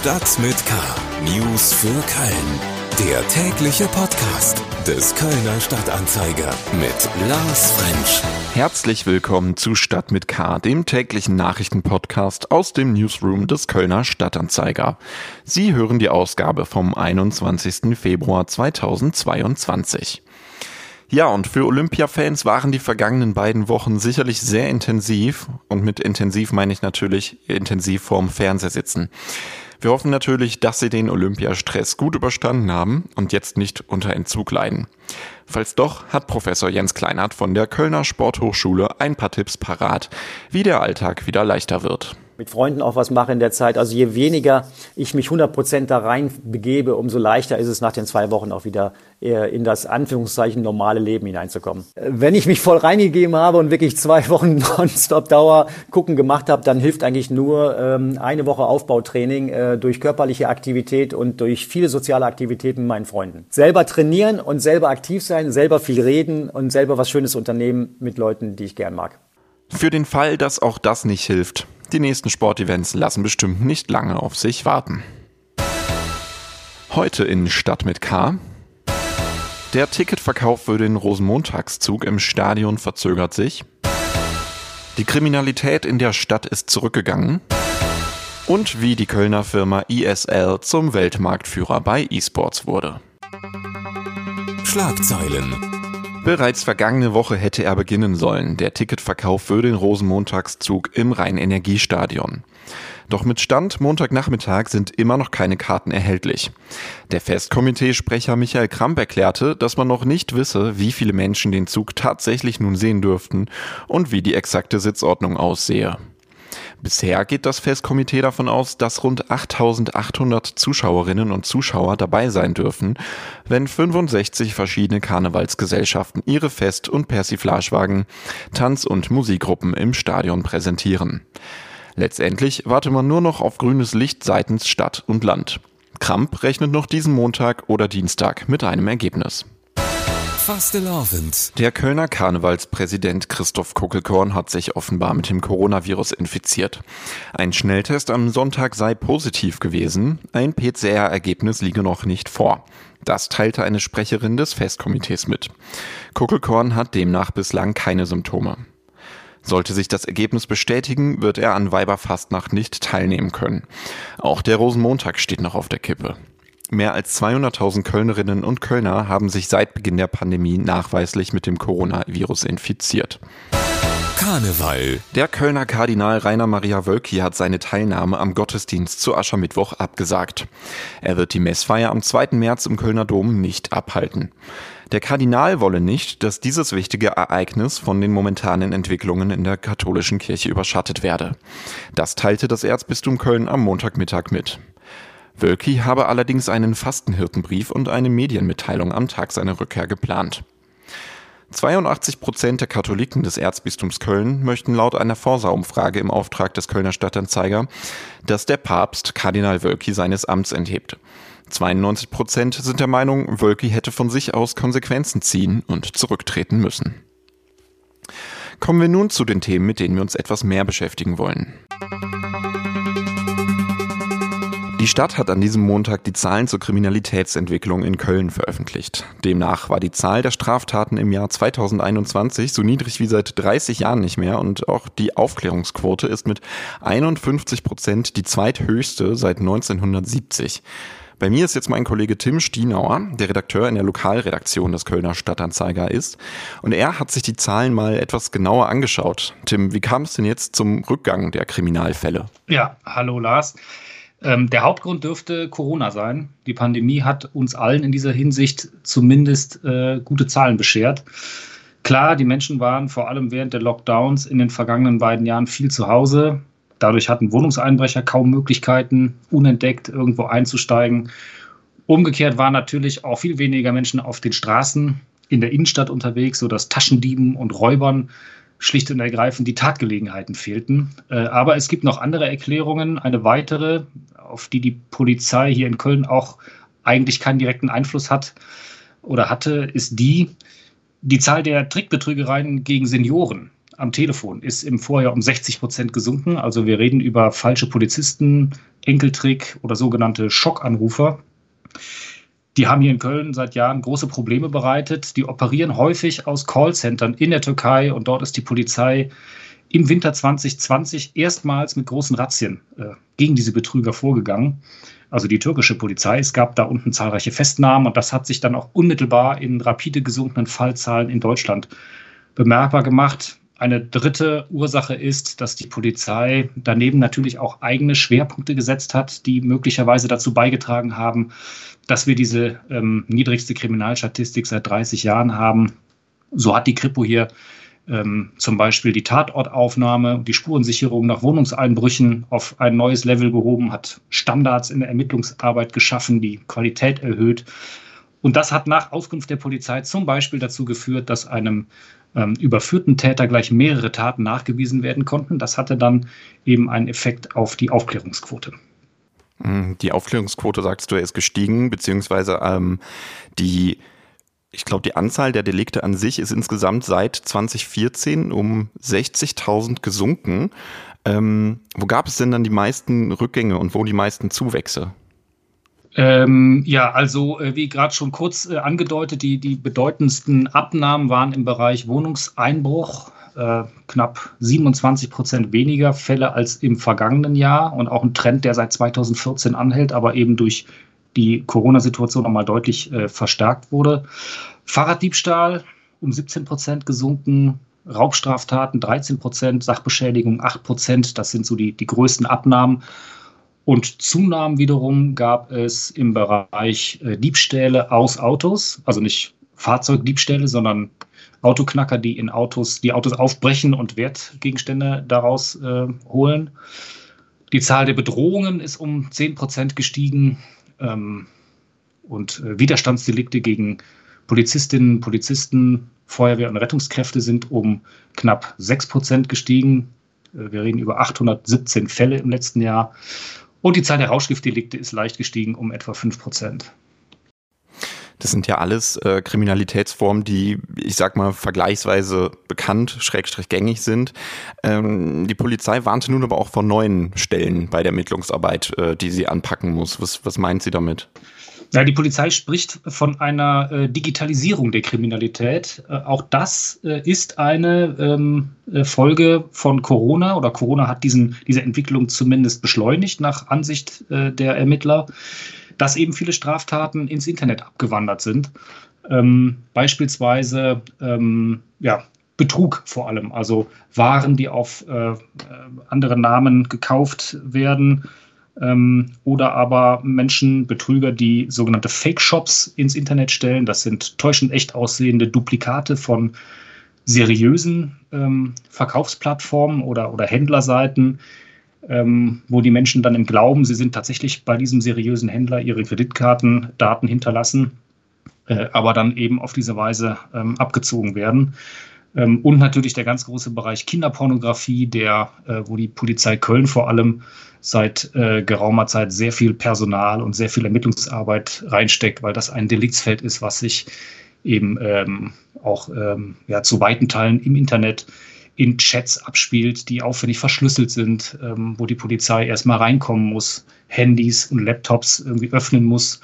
Stadt mit K. News für Köln. Der tägliche Podcast des Kölner Stadtanzeiger mit Lars Frensch. Herzlich willkommen zu Stadt mit K, dem täglichen Nachrichtenpodcast aus dem Newsroom des Kölner Stadtanzeiger. Sie hören die Ausgabe vom 21. Februar 2022. Ja, und für Olympia-Fans waren die vergangenen beiden Wochen sicherlich sehr intensiv. Und mit intensiv meine ich natürlich intensiv vorm Fernseher sitzen. Wir hoffen natürlich, dass Sie den Olympiastress gut überstanden haben und jetzt nicht unter Entzug leiden. Falls doch, hat Professor Jens Kleinert von der Kölner Sporthochschule ein paar Tipps parat, wie der Alltag wieder leichter wird mit Freunden auch was mache in der Zeit. Also je weniger ich mich 100 Prozent da rein begebe, umso leichter ist es nach den zwei Wochen auch wieder in das Anführungszeichen normale Leben hineinzukommen. Wenn ich mich voll reingegeben habe und wirklich zwei Wochen nonstop Dauer gucken gemacht habe, dann hilft eigentlich nur ähm, eine Woche Aufbautraining äh, durch körperliche Aktivität und durch viele soziale Aktivitäten mit meinen Freunden. Selber trainieren und selber aktiv sein, selber viel reden und selber was Schönes unternehmen mit Leuten, die ich gern mag. Für den Fall, dass auch das nicht hilft, die nächsten Sportevents lassen bestimmt nicht lange auf sich warten. Heute in Stadt mit K. Der Ticketverkauf für den Rosenmontagszug im Stadion verzögert sich. Die Kriminalität in der Stadt ist zurückgegangen. Und wie die Kölner Firma ISL zum Weltmarktführer bei E-Sports wurde. Schlagzeilen Bereits vergangene Woche hätte er beginnen sollen, der Ticketverkauf für den Rosenmontagszug im Rhein-Energiestadion. Doch mit Stand Montagnachmittag sind immer noch keine Karten erhältlich. Der Festkomitee-Sprecher Michael Kramp erklärte, dass man noch nicht wisse, wie viele Menschen den Zug tatsächlich nun sehen dürften und wie die exakte Sitzordnung aussehe. Bisher geht das Festkomitee davon aus, dass rund 8800 Zuschauerinnen und Zuschauer dabei sein dürfen, wenn 65 verschiedene Karnevalsgesellschaften ihre Fest- und Persiflagewagen, Tanz- und Musikgruppen im Stadion präsentieren. Letztendlich warte man nur noch auf grünes Licht seitens Stadt und Land. Kramp rechnet noch diesen Montag oder Dienstag mit einem Ergebnis. Fastelavend. Der Kölner Karnevalspräsident Christoph Kuckelkorn hat sich offenbar mit dem Coronavirus infiziert. Ein Schnelltest am Sonntag sei positiv gewesen, ein PCR-Ergebnis liege noch nicht vor. Das teilte eine Sprecherin des Festkomitees mit. Kuckelkorn hat demnach bislang keine Symptome. Sollte sich das Ergebnis bestätigen, wird er an Weiberfastnacht nicht teilnehmen können. Auch der Rosenmontag steht noch auf der Kippe. Mehr als 200.000 Kölnerinnen und Kölner haben sich seit Beginn der Pandemie nachweislich mit dem Coronavirus infiziert. Karneval. Der Kölner Kardinal Rainer Maria Wölki hat seine Teilnahme am Gottesdienst zu Aschermittwoch abgesagt. Er wird die Messfeier am 2. März im Kölner Dom nicht abhalten. Der Kardinal wolle nicht, dass dieses wichtige Ereignis von den momentanen Entwicklungen in der katholischen Kirche überschattet werde. Das teilte das Erzbistum Köln am Montagmittag mit. Wölki habe allerdings einen Fastenhirtenbrief und eine Medienmitteilung am Tag seiner Rückkehr geplant. 82 Prozent der Katholiken des Erzbistums Köln möchten laut einer Forsa-Umfrage im Auftrag des Kölner Stadtanzeiger, dass der Papst Kardinal Wölki seines Amts enthebt. 92 Prozent sind der Meinung, Wölki hätte von sich aus Konsequenzen ziehen und zurücktreten müssen. Kommen wir nun zu den Themen, mit denen wir uns etwas mehr beschäftigen wollen. Die Stadt hat an diesem Montag die Zahlen zur Kriminalitätsentwicklung in Köln veröffentlicht. Demnach war die Zahl der Straftaten im Jahr 2021 so niedrig wie seit 30 Jahren nicht mehr und auch die Aufklärungsquote ist mit 51 Prozent die zweithöchste seit 1970. Bei mir ist jetzt mein Kollege Tim Stienauer, der Redakteur in der Lokalredaktion des Kölner Stadtanzeiger ist. Und er hat sich die Zahlen mal etwas genauer angeschaut. Tim, wie kam es denn jetzt zum Rückgang der Kriminalfälle? Ja, hallo Lars. Ähm, der Hauptgrund dürfte Corona sein. Die Pandemie hat uns allen in dieser Hinsicht zumindest äh, gute Zahlen beschert. Klar, die Menschen waren vor allem während der Lockdowns in den vergangenen beiden Jahren viel zu Hause. Dadurch hatten Wohnungseinbrecher kaum Möglichkeiten, unentdeckt irgendwo einzusteigen. Umgekehrt waren natürlich auch viel weniger Menschen auf den Straßen in der Innenstadt unterwegs, sodass Taschendieben und Räubern schlicht und ergreifend die Tatgelegenheiten fehlten. Äh, aber es gibt noch andere Erklärungen. Eine weitere, auf die die Polizei hier in Köln auch eigentlich keinen direkten Einfluss hat oder hatte, ist die, die Zahl der Trickbetrügereien gegen Senioren. am Telefon ist im Vorjahr um 60 Prozent gesunken. Also wir reden über falsche Polizisten, Enkeltrick oder sogenannte Schockanrufer. Die haben hier in Köln seit Jahren große Probleme bereitet. Die operieren häufig aus Callcentern in der Türkei und dort ist die Polizei im Winter 2020 erstmals mit großen Razzien äh, gegen diese Betrüger vorgegangen. Also die türkische Polizei. Es gab da unten zahlreiche Festnahmen und das hat sich dann auch unmittelbar in rapide gesunkenen Fallzahlen in Deutschland bemerkbar gemacht. Eine dritte Ursache ist, dass die Polizei daneben natürlich auch eigene Schwerpunkte gesetzt hat, die möglicherweise dazu beigetragen haben, dass wir diese ähm, niedrigste Kriminalstatistik seit 30 Jahren haben. So hat die Kripo hier ähm, zum Beispiel die Tatortaufnahme, die Spurensicherung nach Wohnungseinbrüchen auf ein neues Level gehoben, hat Standards in der Ermittlungsarbeit geschaffen, die Qualität erhöht. Und das hat nach Auskunft der Polizei zum Beispiel dazu geführt, dass einem ähm, überführten Täter gleich mehrere Taten nachgewiesen werden konnten. Das hatte dann eben einen Effekt auf die Aufklärungsquote. Hm, die Aufklärungsquote, sagst du, ist gestiegen, beziehungsweise ähm, die ich glaube, die Anzahl der Delikte an sich ist insgesamt seit 2014 um 60.000 gesunken. Ähm, wo gab es denn dann die meisten Rückgänge und wo die meisten Zuwächse? Ähm, ja, also äh, wie gerade schon kurz äh, angedeutet, die, die bedeutendsten Abnahmen waren im Bereich Wohnungseinbruch. Äh, knapp 27 Prozent weniger Fälle als im vergangenen Jahr und auch ein Trend, der seit 2014 anhält, aber eben durch die Corona-Situation nochmal deutlich äh, verstärkt wurde. Fahrraddiebstahl um 17 Prozent gesunken, Raubstraftaten 13 Prozent, Sachbeschädigung 8 Prozent. Das sind so die, die größten Abnahmen. Und Zunahmen wiederum gab es im Bereich äh, Diebstähle aus Autos, also nicht Fahrzeugdiebstähle, sondern Autoknacker, die in Autos, die Autos aufbrechen und Wertgegenstände daraus äh, holen. Die Zahl der Bedrohungen ist um 10 Prozent gestiegen ähm, und äh, Widerstandsdelikte gegen Polizistinnen, Polizisten, Feuerwehr und Rettungskräfte sind um knapp 6 Prozent gestiegen. Äh, wir reden über 817 Fälle im letzten Jahr. Und die Zahl der Rauschgiftdelikte ist leicht gestiegen um etwa 5 Prozent. Das sind ja alles äh, Kriminalitätsformen, die, ich sag mal, vergleichsweise bekannt, schrägstrich gängig sind. Ähm, die Polizei warnte nun aber auch vor neuen Stellen bei der Ermittlungsarbeit, äh, die sie anpacken muss. Was, was meint sie damit? Ja, die Polizei spricht von einer äh, Digitalisierung der Kriminalität. Äh, auch das äh, ist eine ähm, äh, Folge von Corona oder Corona hat diesen, diese Entwicklung zumindest beschleunigt nach Ansicht äh, der Ermittler dass eben viele Straftaten ins Internet abgewandert sind. Ähm, beispielsweise ähm, ja, Betrug vor allem, also Waren, die auf äh, andere Namen gekauft werden ähm, oder aber Menschen, Betrüger, die sogenannte Fake-Shops ins Internet stellen. Das sind täuschend echt aussehende Duplikate von seriösen ähm, Verkaufsplattformen oder, oder Händlerseiten, ähm, wo die Menschen dann im Glauben, sie sind tatsächlich bei diesem seriösen Händler ihre Kreditkartendaten hinterlassen, äh, aber dann eben auf diese Weise ähm, abgezogen werden. Ähm, und natürlich der ganz große Bereich Kinderpornografie, der, äh, wo die Polizei Köln vor allem seit äh, geraumer Zeit sehr viel Personal und sehr viel Ermittlungsarbeit reinsteckt, weil das ein Deliktsfeld ist, was sich eben ähm, auch ähm, ja, zu weiten Teilen im Internet in Chats abspielt, die aufwendig verschlüsselt sind, ähm, wo die Polizei erstmal reinkommen muss, Handys und Laptops irgendwie öffnen muss,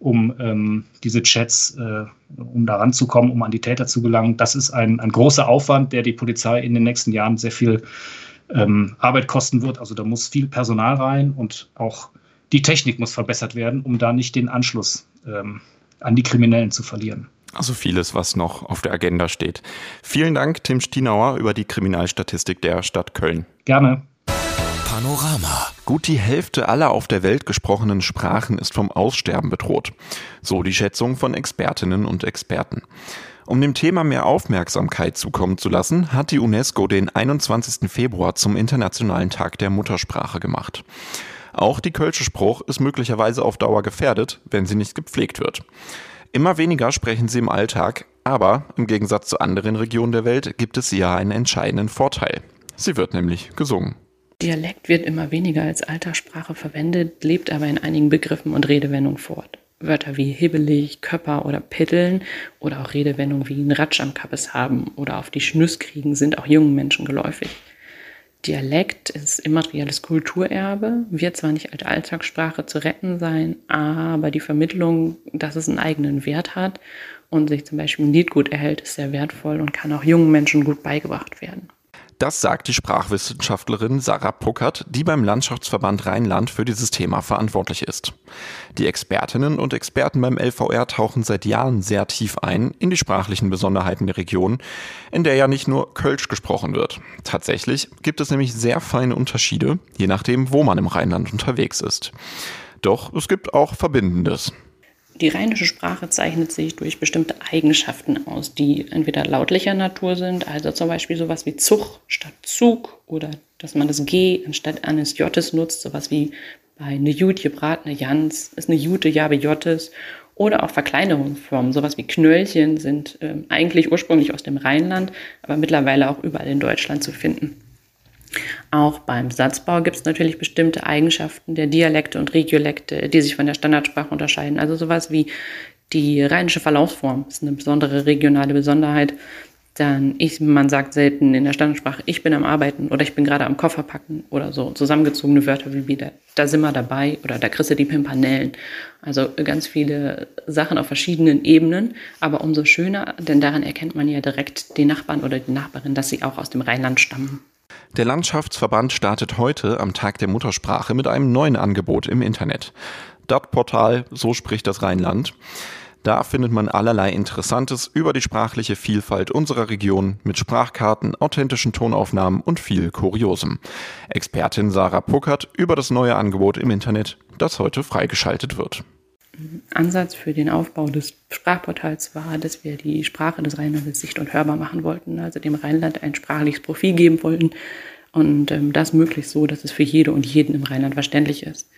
um ähm, diese Chats, äh, um da ranzukommen, um an die Täter zu gelangen. Das ist ein, ein großer Aufwand, der die Polizei in den nächsten Jahren sehr viel ähm, Arbeit kosten wird. Also da muss viel Personal rein und auch die Technik muss verbessert werden, um da nicht den Anschluss ähm, an die Kriminellen zu verlieren. Also vieles, was noch auf der Agenda steht. Vielen Dank, Tim Stienauer, über die Kriminalstatistik der Stadt Köln. Gerne. Panorama. Gut die Hälfte aller auf der Welt gesprochenen Sprachen ist vom Aussterben bedroht. So die Schätzung von Expertinnen und Experten. Um dem Thema mehr Aufmerksamkeit zukommen zu lassen, hat die UNESCO den 21. Februar zum Internationalen Tag der Muttersprache gemacht. Auch die Kölsche Spruch ist möglicherweise auf Dauer gefährdet, wenn sie nicht gepflegt wird. Immer weniger sprechen sie im Alltag, aber im Gegensatz zu anderen Regionen der Welt gibt es hier einen entscheidenden Vorteil. Sie wird nämlich gesungen. Dialekt wird immer weniger als Alltagssprache verwendet, lebt aber in einigen Begriffen und Redewendungen fort. Wörter wie hibbelig, Köpper oder Pitteln oder auch Redewendungen wie ein Ratsch am Kappes haben oder auf die Schnüss kriegen sind auch jungen Menschen geläufig. Dialekt ist immaterielles Kulturerbe, wird zwar nicht als Alltagssprache zu retten sein, aber die Vermittlung, dass es einen eigenen Wert hat und sich zum Beispiel ein Lied gut erhält, ist sehr wertvoll und kann auch jungen Menschen gut beigebracht werden. Das sagt die Sprachwissenschaftlerin Sarah Puckert, die beim Landschaftsverband Rheinland für dieses Thema verantwortlich ist. Die Expertinnen und Experten beim LVR tauchen seit Jahren sehr tief ein in die sprachlichen Besonderheiten der Region, in der ja nicht nur Kölsch gesprochen wird. Tatsächlich gibt es nämlich sehr feine Unterschiede, je nachdem, wo man im Rheinland unterwegs ist. Doch es gibt auch Verbindendes. Die rheinische Sprache zeichnet sich durch bestimmte Eigenschaften aus, die entweder lautlicher Natur sind, also zum Beispiel sowas wie Zug statt Zug oder dass man das G anstatt eines Jottes nutzt, sowas wie bei eine Jut gebratene Jans ist eine Jute Jabe Jottes oder auch Verkleinerungsformen, sowas wie Knöllchen sind äh, eigentlich ursprünglich aus dem Rheinland, aber mittlerweile auch überall in Deutschland zu finden. Auch beim Satzbau gibt es natürlich bestimmte Eigenschaften der Dialekte und Regiolekte, die sich von der Standardsprache unterscheiden. Also sowas wie die rheinische Verlaufsform ist eine besondere regionale Besonderheit. Dann ich, man sagt selten in der Standardsprache, ich bin am Arbeiten oder ich bin gerade am Koffer packen oder so. Zusammengezogene Wörter wie wieder, da sind wir dabei oder da kriegst du die Pimpanellen. Also ganz viele Sachen auf verschiedenen Ebenen, aber umso schöner, denn daran erkennt man ja direkt den Nachbarn oder die Nachbarin, dass sie auch aus dem Rheinland stammen. Der Landschaftsverband startet heute am Tag der Muttersprache mit einem neuen Angebot im Internet. Dat Portal, so spricht das Rheinland. Da findet man allerlei Interessantes über die sprachliche Vielfalt unserer Region mit Sprachkarten, authentischen Tonaufnahmen und viel Kuriosem. Expertin Sarah Puckert über das neue Angebot im Internet, das heute freigeschaltet wird. Ansatz für den Aufbau des Sprachportals war, dass wir die Sprache des Rheinlandes sicht- und hörbar machen wollten, also dem Rheinland ein sprachliches Profil geben wollten und ähm, das möglichst so, dass es für jede und jeden im Rheinland verständlich ist.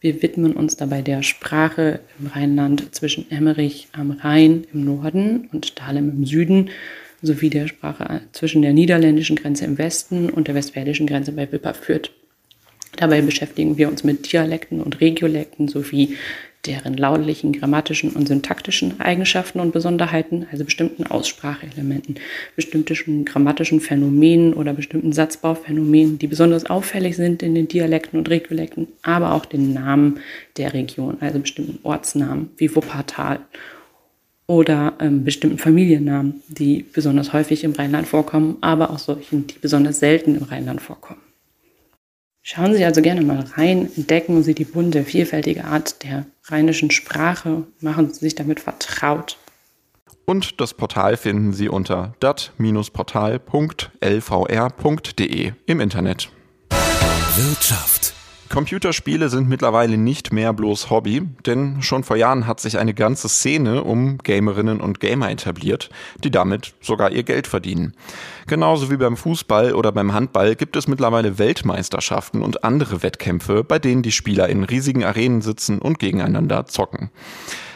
Wir widmen uns dabei der Sprache im Rheinland zwischen Emmerich am Rhein im Norden und Dahlem im Süden sowie der Sprache zwischen der niederländischen Grenze im Westen und der westfälischen Grenze bei Wipperfürth. Dabei beschäftigen wir uns mit Dialekten und Regiolekten sowie deren lautlichen, grammatischen und syntaktischen Eigenschaften und Besonderheiten, also bestimmten Ausspracheelementen, bestimmten grammatischen Phänomenen oder bestimmten Satzbauphänomenen, die besonders auffällig sind in den Dialekten und Regiolekten, aber auch den Namen der Region, also bestimmten Ortsnamen wie Wuppertal oder ähm, bestimmten Familiennamen, die besonders häufig im Rheinland vorkommen, aber auch solchen, die besonders selten im Rheinland vorkommen. Schauen Sie also gerne mal rein, entdecken Sie die bunte, vielfältige Art der rheinischen Sprache, machen Sie sich damit vertraut. Und das Portal finden Sie unter dat-portal.lvr.de im Internet. Wirtschaft Computerspiele sind mittlerweile nicht mehr bloß Hobby, denn schon vor Jahren hat sich eine ganze Szene um Gamerinnen und Gamer etabliert, die damit sogar ihr Geld verdienen. Genauso wie beim Fußball oder beim Handball gibt es mittlerweile Weltmeisterschaften und andere Wettkämpfe, bei denen die Spieler in riesigen Arenen sitzen und gegeneinander zocken.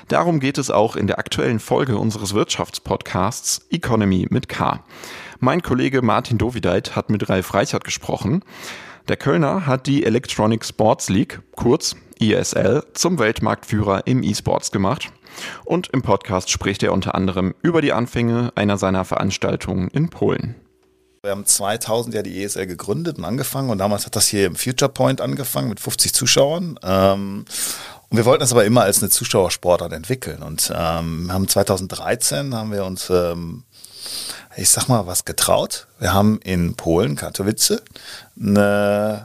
Darum geht es auch in der aktuellen Folge unseres Wirtschaftspodcasts Economy mit K. Mein Kollege Martin Dovideit hat mit Ralf Reichert gesprochen. Der Kölner hat die Electronic Sports League, kurz ESL, zum Weltmarktführer im E-Sports gemacht. Und im Podcast spricht er unter anderem über die Anfänge einer seiner Veranstaltungen in Polen. Wir haben 2000 ja die ESL gegründet und angefangen und damals hat das hier im Future Point angefangen mit 50 Zuschauern. Ähm, und wir wollten das aber immer als eine Zuschauersportart entwickeln und ähm, haben 2013 haben wir uns ähm, ich sag mal, was getraut. Wir haben in Polen, Katowice, eine,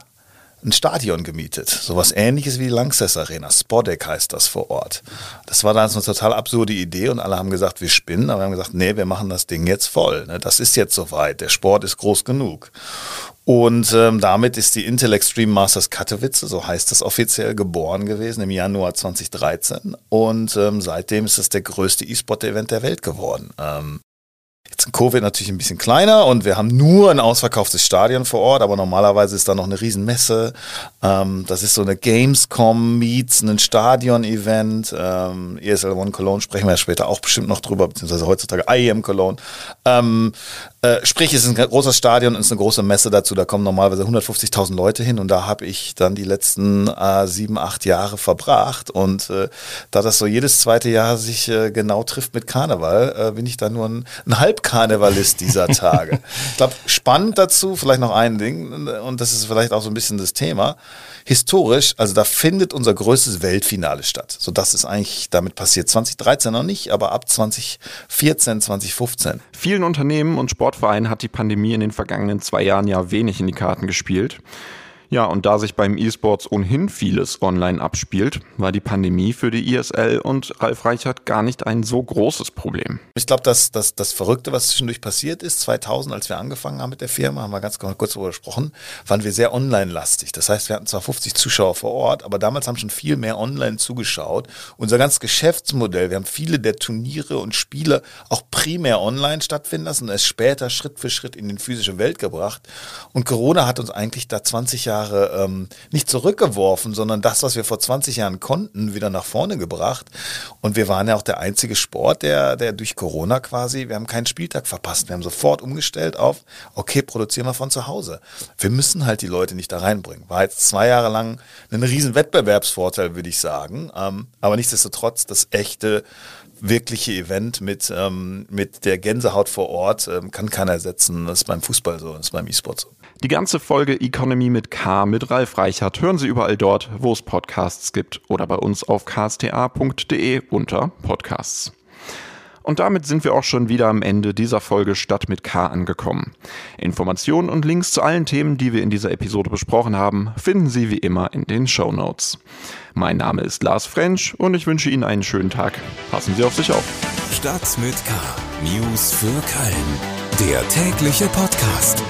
ein Stadion gemietet. Sowas ähnliches wie die Lanxess Arena. Spodek heißt das vor Ort. Das war dann so eine total absurde Idee und alle haben gesagt, wir spinnen, aber wir haben gesagt, nee, wir machen das Ding jetzt voll. Ne? Das ist jetzt soweit. Der Sport ist groß genug. Und ähm, damit ist die Intel Extreme Masters Katowice, so heißt das offiziell, geboren gewesen im Januar 2013. Und ähm, seitdem ist es der größte E-Sport-Event der Welt geworden. Ähm, Covid natürlich ein bisschen kleiner und wir haben nur ein ausverkauftes Stadion vor Ort, aber normalerweise ist da noch eine Riesenmesse. Ähm, das ist so eine Gamescom meets ein Stadion-Event. Ähm, ESL One Cologne sprechen wir ja später auch bestimmt noch drüber, beziehungsweise heutzutage IEM Cologne. Ähm, äh, sprich, es ist ein großes Stadion und es ist eine große Messe dazu. Da kommen normalerweise 150.000 Leute hin und da habe ich dann die letzten äh, sieben, acht Jahre verbracht. Und äh, da das so jedes zweite Jahr sich äh, genau trifft mit Karneval, äh, bin ich da nur ein, ein Halbkarnevalist dieser Tage. ich glaube, spannend dazu, vielleicht noch ein Ding, und das ist vielleicht auch so ein bisschen das Thema historisch, also da findet unser größtes Weltfinale statt. So das ist eigentlich damit passiert. 2013 noch nicht, aber ab 2014, 2015. Vielen Unternehmen und Sportvereinen hat die Pandemie in den vergangenen zwei Jahren ja wenig in die Karten gespielt. Ja, und da sich beim E-Sports ohnehin vieles online abspielt, war die Pandemie für die ISL und Ralf Reichert gar nicht ein so großes Problem. Ich glaube, dass das, das Verrückte, was zwischendurch passiert ist, 2000, als wir angefangen haben mit der Firma, haben wir ganz kurz darüber gesprochen, waren wir sehr online-lastig. Das heißt, wir hatten zwar 50 Zuschauer vor Ort, aber damals haben schon viel mehr online zugeschaut. Unser ganzes Geschäftsmodell, wir haben viele der Turniere und Spiele auch primär online stattfinden lassen und es später Schritt für Schritt in die physische Welt gebracht. Und Corona hat uns eigentlich da 20 Jahre Jahre ähm, nicht zurückgeworfen, sondern das, was wir vor 20 Jahren konnten, wieder nach vorne gebracht. Und wir waren ja auch der einzige Sport, der, der durch Corona quasi, wir haben keinen Spieltag verpasst. Wir haben sofort umgestellt auf, okay, produzieren wir von zu Hause. Wir müssen halt die Leute nicht da reinbringen. War jetzt zwei Jahre lang ein riesen Wettbewerbsvorteil, würde ich sagen. Ähm, aber nichtsdestotrotz das echte wirkliche Event mit, ähm, mit der Gänsehaut vor Ort ähm, kann keiner ersetzen. Das ist beim Fußball so, das ist beim E-Sport so. Die ganze Folge Economy mit K mit Ralf Reichert hören Sie überall dort, wo es Podcasts gibt oder bei uns auf ksta.de unter Podcasts. Und damit sind wir auch schon wieder am Ende dieser Folge Stadt mit K angekommen. Informationen und Links zu allen Themen, die wir in dieser Episode besprochen haben, finden Sie wie immer in den Show Notes. Mein Name ist Lars French und ich wünsche Ihnen einen schönen Tag. Passen Sie auf sich auf. Stadt mit K. News für Köln. Der tägliche Podcast.